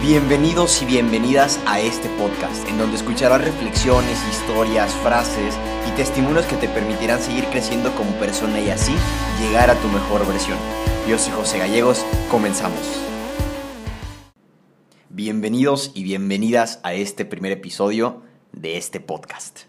Bienvenidos y bienvenidas a este podcast, en donde escucharás reflexiones, historias, frases y testimonios que te permitirán seguir creciendo como persona y así llegar a tu mejor versión. Yo soy José Gallegos, comenzamos. Bienvenidos y bienvenidas a este primer episodio de este podcast.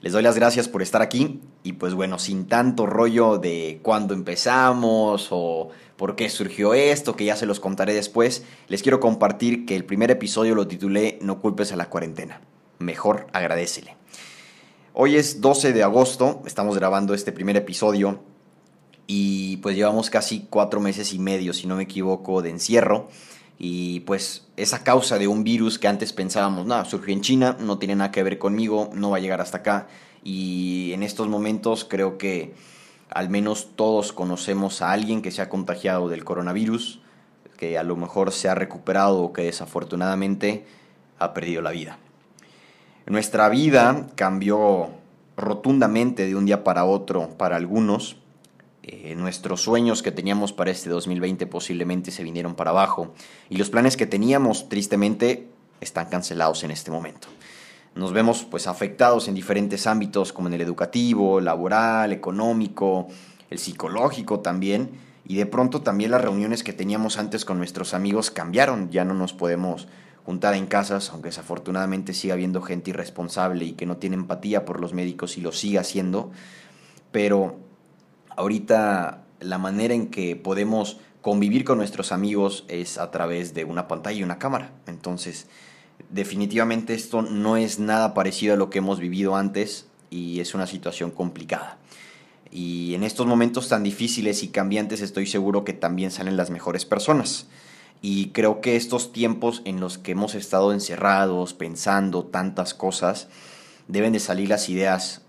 Les doy las gracias por estar aquí y pues bueno, sin tanto rollo de cuándo empezamos o por qué surgió esto, que ya se los contaré después, les quiero compartir que el primer episodio lo titulé No culpes a la cuarentena. Mejor agradecele. Hoy es 12 de agosto, estamos grabando este primer episodio y pues llevamos casi cuatro meses y medio, si no me equivoco, de encierro. Y pues esa causa de un virus que antes pensábamos, nada, surgió en China, no tiene nada que ver conmigo, no va a llegar hasta acá. Y en estos momentos creo que al menos todos conocemos a alguien que se ha contagiado del coronavirus, que a lo mejor se ha recuperado o que desafortunadamente ha perdido la vida. Nuestra vida cambió rotundamente de un día para otro para algunos. Eh, nuestros sueños que teníamos para este 2020 posiblemente se vinieron para abajo. Y los planes que teníamos tristemente están cancelados en este momento. Nos vemos pues afectados en diferentes ámbitos como en el educativo, laboral, económico, el psicológico también. Y de pronto también las reuniones que teníamos antes con nuestros amigos cambiaron, ya no nos podemos juntar en casas, aunque desafortunadamente siga habiendo gente irresponsable y que no tiene empatía por los médicos y lo sigue haciendo, pero ahorita la manera en que podemos convivir con nuestros amigos es a través de una pantalla y una cámara. Entonces, definitivamente esto no es nada parecido a lo que hemos vivido antes y es una situación complicada. Y en estos momentos tan difíciles y cambiantes estoy seguro que también salen las mejores personas. Y creo que estos tiempos en los que hemos estado encerrados, pensando tantas cosas, deben de salir las ideas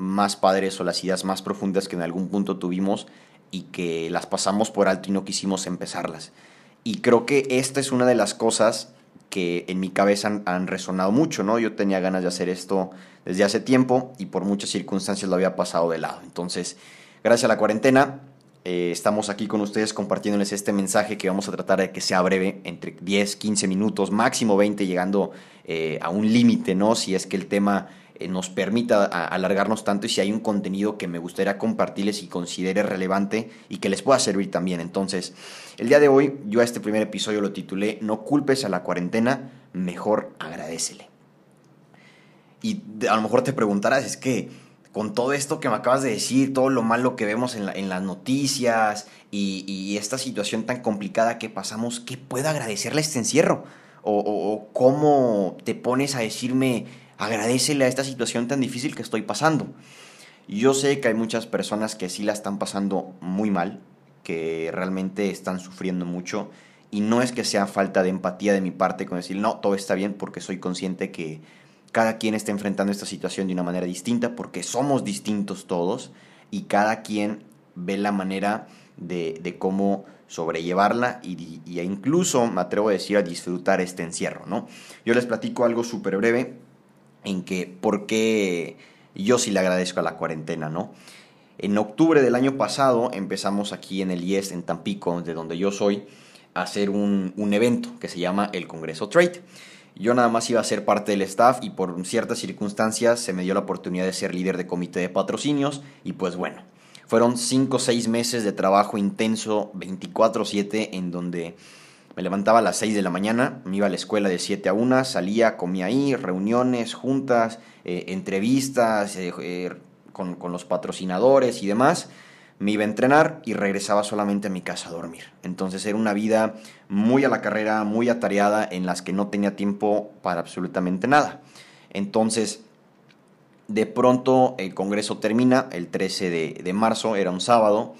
más padres o las ideas más profundas que en algún punto tuvimos y que las pasamos por alto y no quisimos empezarlas. Y creo que esta es una de las cosas que en mi cabeza han, resonado mucho, ¿no? Yo tenía ganas de hacer esto desde hace tiempo y por muchas circunstancias lo había pasado de lado. Entonces, gracias a la cuarentena, eh, estamos aquí con ustedes compartiéndoles este mensaje que vamos a tratar de que sea breve, entre 10, 15 minutos, máximo 20, llegando eh, a un límite, ¿no? Si es que el tema eh, nos permita alargarnos tanto y si hay un contenido que me gustaría compartirles y considere relevante y que les pueda servir también. Entonces, el día de hoy yo a este primer episodio lo titulé No culpes a la cuarentena, mejor agradecele. Y a lo mejor te preguntarás, es que con todo esto que me acabas de decir, todo lo malo que vemos en, las noticias y, esta situación tan complicada que pasamos, ¿qué puedo agradecerle a este encierro? O, o, cómo te pones a decirme, agradecele a esta situación tan difícil que estoy pasando. Yo sé que hay muchas personas que sí la están pasando muy mal, que realmente están sufriendo mucho y no es que sea falta de empatía de mi parte con decir, no, todo está bien porque soy consciente que cada quien está enfrentando esta situación de una manera distinta porque somos distintos todos y cada quien ve la manera de, cómo sobrellevarla y, y, incluso, me atrevo a decir, a disfrutar este encierro, ¿no? Yo les platico algo súper breve en que por qué yo sí le agradezco a la cuarentena, ¿no? En octubre del año pasado empezamos aquí en el IES, en Tampico, de donde yo soy, a hacer un, un evento que se llama el Congreso Trade. Yo nada más iba a ser parte del staff y por ciertas circunstancias se me dio la oportunidad de ser líder de comité de patrocinios y pues bueno, fueron 5 o 6 meses de trabajo intenso 24/7 en donde me levantaba a las 6 de la mañana, me iba a la escuela de 7 a 1, salía, comía ahí, reuniones, juntas, eh, entrevistas eh, eh, con, los patrocinadores y demás. Me iba a entrenar y regresaba solamente a mi casa a dormir. Entonces era una vida muy a la carrera, muy atareada, en las que no tenía tiempo para absolutamente nada. Entonces, de pronto el Congreso termina, el 13 de, de marzo, era un sábado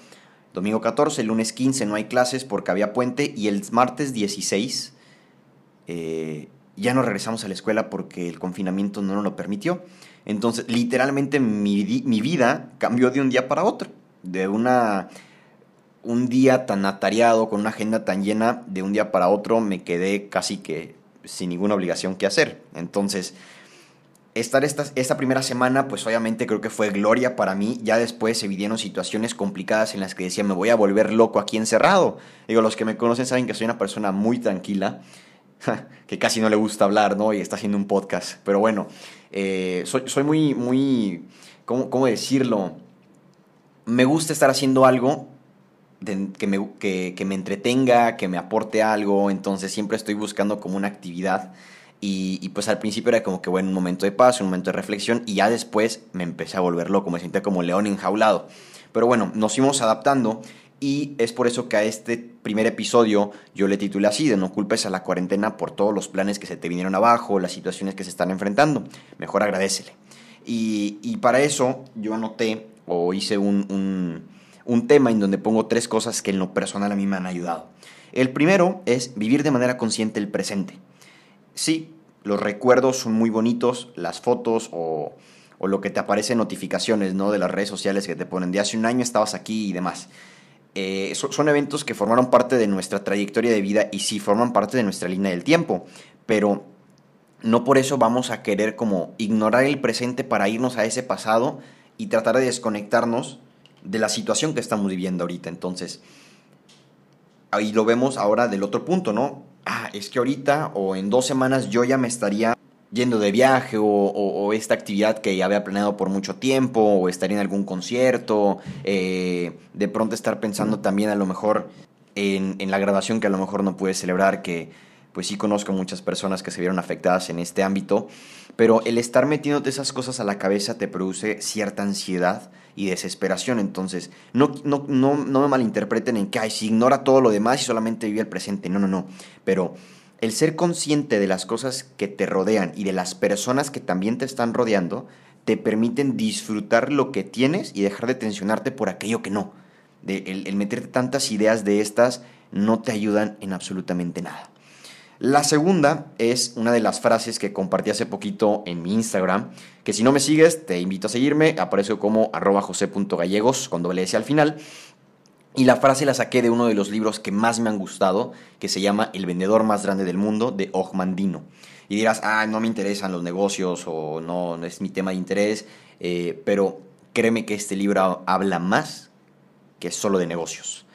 Domingo 14, lunes 15 no hay clases porque había puente y el martes 16 eh, ya no regresamos a la escuela porque el confinamiento no nos lo permitió. Entonces, literalmente mi, mi vida cambió de un día para otro. De una, un día tan atareado, con una agenda tan llena, de un día para otro me quedé casi que sin ninguna obligación que hacer. Entonces, estar esta, esta primera semana, pues obviamente creo que fue gloria para mí. Ya después se vivieron situaciones complicadas en las que decía, me voy a volver loco aquí encerrado. Digo, los que me conocen saben que soy una persona muy tranquila que casi no le gusta hablar, ¿no? Y está haciendo un podcast. Pero bueno, eh, soy, soy, muy, muy, ¿cómo, ¿cómo, decirlo? Me gusta estar haciendo algo que, me, que, que me entretenga, que me aporte algo, entonces siempre estoy buscando como una actividad. Y, pues al principio era como que bueno, un momento de paz, un momento de reflexión y ya después me empecé a volver loco, me sentía como león enjaulado. Pero bueno, nos fuimos adaptando y es por eso que a este primer episodio yo le titulé así, de no culpes a la cuarentena por todos los planes que se te vinieron abajo, las situaciones que se están enfrentando. Mejor agradecele. Y, y para eso yo anoté o hice un, un, un tema en donde pongo tres cosas que en lo personal a mí me han ayudado. El primero es vivir de manera consciente el presente. Sí, los recuerdos son muy bonitos, las fotos o, lo que te aparece en notificaciones ¿no? de las redes sociales que te ponen de hace un año estabas aquí y demás. Eh, son eventos que formaron parte de nuestra trayectoria de vida y sí forman parte de nuestra línea del tiempo, pero no por eso vamos a querer como ignorar el presente para irnos a ese pasado y tratar de desconectarnos de la situación que estamos viviendo ahorita. Entonces, ahí lo vemos ahora del otro punto, ¿no? Es que ahorita o en dos semanas yo ya me estaría yendo de viaje o, esta actividad que ya había planeado por mucho tiempo o estar en algún concierto, eh, de pronto estar pensando también a lo mejor en, en, la graduación que a lo mejor no pude celebrar, que pues sí conozco muchas personas que se vieron afectadas en este ámbito, pero el estar metiéndote esas cosas a la cabeza te produce cierta ansiedad y desesperación, entonces no, no, no, no me malinterpreten en que, si ignora todo lo demás y solamente vive el presente, no, no, no, pero el ser consciente de las cosas que te rodean y de las personas que también te están rodeando te permiten disfrutar lo que tienes y dejar de tensionarte por aquello que no. El, el meterte tantas ideas de estas no te ayudan en absolutamente nada. La segunda es una de las frases que compartí hace poquito en mi Instagram, que si no me sigues, te invito a seguirme, aparece como arroba jose.gallegos con doble S al final, y la frase la saqué de uno de los libros que más me han gustado, que se llama El vendedor más grande del mundo, de Ogmandino. Y dirás, ah, no me interesan los negocios o no, no es mi tema de interés, eh, pero créeme que este libro habla más que solo de negocios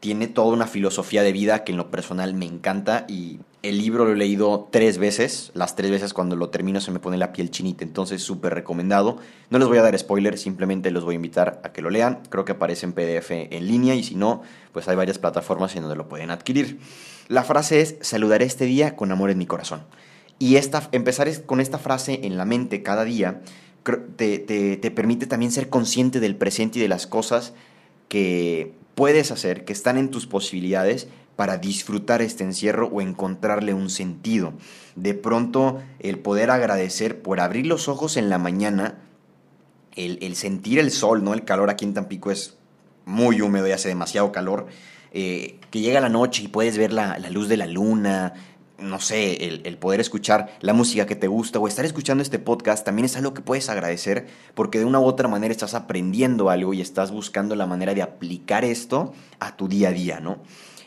tiene toda una filosofía de vida que en lo personal me encanta y el libro lo he leído tres veces, las tres veces cuando lo termino se me pone la piel chinita, entonces súper recomendado. No les voy a dar spoilers, simplemente los voy a invitar a que lo lean, creo que aparece en PDF en línea y si no, pues hay varias plataformas en donde lo pueden adquirir. La frase es, saludaré este día con amor en mi corazón. Y esta, empezar con esta frase en la mente cada día te, te, te permite también ser consciente del presente y de las cosas que puedes hacer, que están en tus posibilidades para disfrutar este encierro o encontrarle un sentido. De pronto, el poder agradecer por abrir los ojos en la mañana, el, sentir el sol, ¿no? El calor aquí en Tampico es muy húmedo y hace demasiado calor. Eh, que llega la noche y puedes ver la, la luz de la luna, no sé, el, poder escuchar la música que te gusta o estar escuchando este podcast también es algo que puedes agradecer porque de una u otra manera estás aprendiendo algo y estás buscando la manera de aplicar esto a tu día a día, ¿no?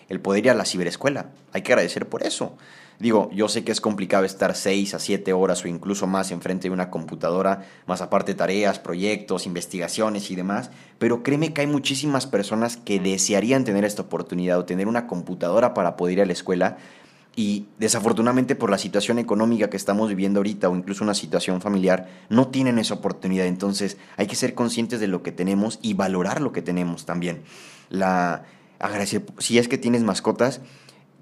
El poder ir a la ciberescuela, hay que agradecer por eso. Digo, yo sé que es complicado estar 6 a 7 horas o incluso más enfrente de una computadora, más aparte tareas, proyectos, investigaciones y demás, pero créeme que hay muchísimas personas que desearían tener esta oportunidad o tener una computadora para poder ir a la escuela, y desafortunadamente por la situación económica que estamos viviendo ahorita o incluso una situación familiar, no tienen esa oportunidad. Entonces hay que ser conscientes de lo que tenemos y valorar lo que tenemos también. La, agradecer, si es que tienes mascotas,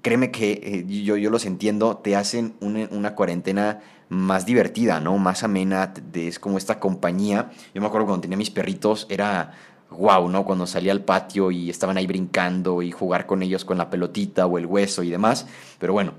créeme que eh, yo, yo los entiendo, te hacen una, una, cuarentena más divertida, ¿no? Más amena, es como esta compañía. Yo me acuerdo cuando tenía mis perritos, era wow, ¿no? Cuando salía al patio y estaban ahí brincando y jugar con ellos con la pelotita o el hueso y demás. Pero bueno.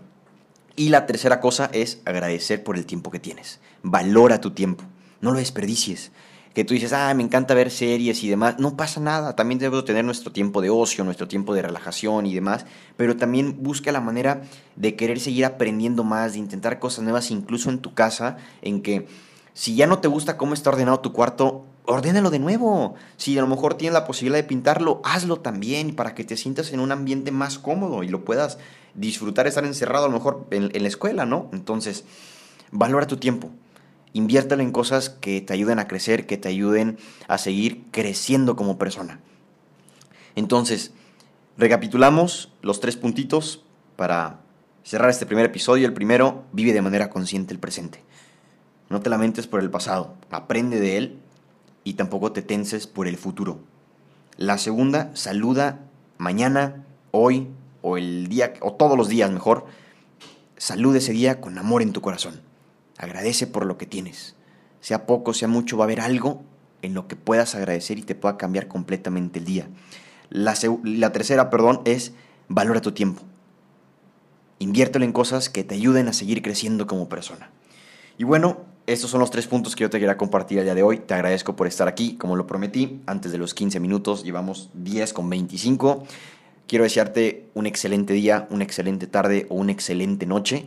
Y la tercera cosa es agradecer por el tiempo que tienes. Valora tu tiempo. No lo desperdicies. Que tú dices, ah, me encanta ver series y demás. No pasa nada. También debemos tener nuestro tiempo de ocio, nuestro tiempo de relajación y demás. Pero también busca la manera de querer seguir aprendiendo más, de intentar cosas nuevas, incluso en tu casa, en que si ya no te gusta cómo está ordenado tu cuarto, ordénalo de nuevo. Si a lo mejor tienes la posibilidad de pintarlo, hazlo también para que te sientas en un ambiente más cómodo y lo puedas disfrutar estar encerrado a lo mejor en, en la escuela, ¿no? Entonces, valora tu tiempo. Inviértelo en cosas que te ayuden a crecer, que te ayuden a seguir creciendo como persona. Entonces, recapitulamos los tres puntitos para cerrar este primer episodio, el primero, vive de manera consciente el presente. No te lamentes por el pasado, aprende de él y tampoco te tenses por el futuro. La segunda, saluda mañana, hoy o el día o todos los días mejor. Saluda ese día con amor en tu corazón. Agradece por lo que tienes. Sea poco, sea mucho, va a haber algo en lo que puedas agradecer y te pueda cambiar completamente el día. La, la tercera, perdón, es valora tu tiempo. Inviértelo en cosas que te ayuden a seguir creciendo como persona. Y bueno, estos son los tres puntos que yo te quería compartir el día de hoy. Te agradezco por estar aquí, como lo prometí, antes de los 15 minutos, llevamos 10 con 25. Quiero desearte un excelente día, una excelente tarde o una excelente noche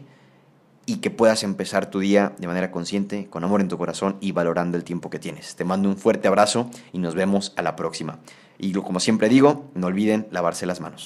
y que puedas empezar tu día de manera consciente, con amor en tu corazón y valorando el tiempo que tienes. Te mando un fuerte abrazo y nos vemos a la próxima. Y como siempre digo, no olviden lavarse las manos.